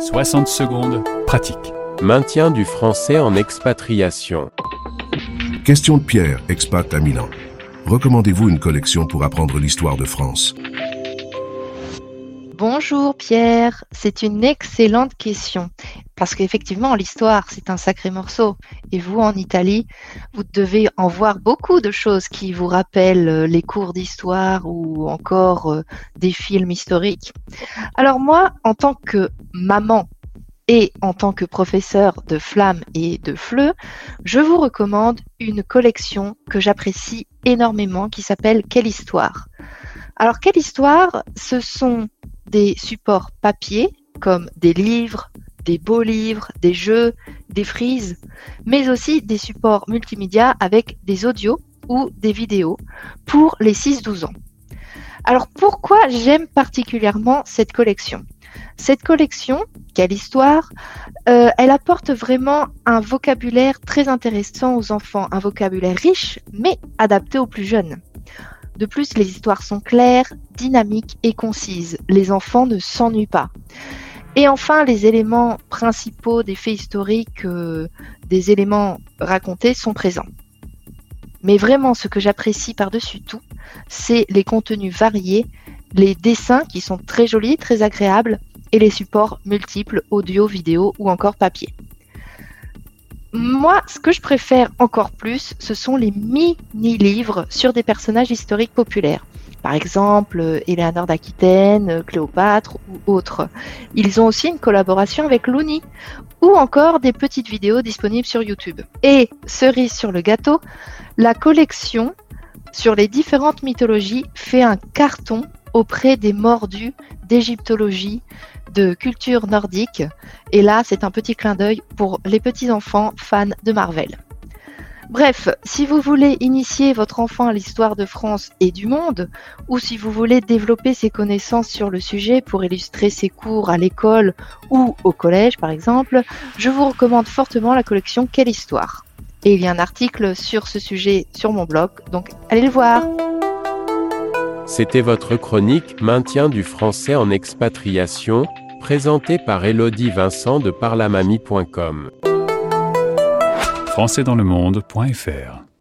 60 secondes, pratique. Maintien du français en expatriation. Question de Pierre, expat à Milan. Recommandez-vous une collection pour apprendre l'histoire de France? Bonjour Pierre, c'est une excellente question. Parce qu'effectivement, l'histoire, c'est un sacré morceau. Et vous, en Italie, vous devez en voir beaucoup de choses qui vous rappellent euh, les cours d'histoire ou encore euh, des films historiques. Alors moi, en tant que maman et en tant que professeur de flammes et de fleu, je vous recommande une collection que j'apprécie énormément qui s'appelle Quelle histoire? Alors, Quelle histoire Ce sont des supports papier comme des livres, des beaux livres, des jeux, des frises, mais aussi des supports multimédia avec des audios ou des vidéos pour les 6-12 ans. Alors pourquoi j'aime particulièrement cette collection? Cette collection, quelle histoire, euh, elle apporte vraiment un vocabulaire très intéressant aux enfants, un vocabulaire riche mais adapté aux plus jeunes. De plus, les histoires sont claires, dynamiques et concises. Les enfants ne s'ennuient pas. Et enfin, les éléments principaux des faits historiques, euh, des éléments racontés sont présents. Mais vraiment, ce que j'apprécie par-dessus tout, c'est les contenus variés, les dessins qui sont très jolis, très agréables, et les supports multiples, audio, vidéo ou encore papier. Moi, ce que je préfère encore plus, ce sont les mini-livres sur des personnages historiques populaires. Par exemple, euh, Éléonore d'Aquitaine, euh, Cléopâtre ou autres. Ils ont aussi une collaboration avec Looney ou encore des petites vidéos disponibles sur YouTube. Et cerise sur le gâteau, la collection sur les différentes mythologies fait un carton auprès des mordus d'égyptologie, de culture nordique. Et là, c'est un petit clin d'œil pour les petits enfants fans de Marvel. Bref, si vous voulez initier votre enfant à l'histoire de France et du monde, ou si vous voulez développer ses connaissances sur le sujet pour illustrer ses cours à l'école ou au collège par exemple, je vous recommande fortement la collection Quelle histoire? Et il y a un article sur ce sujet sur mon blog, donc allez le voir. C'était votre chronique Maintien du français en expatriation, présentée par Elodie Vincent de parlamamie.com. françaisdanslemonde.fr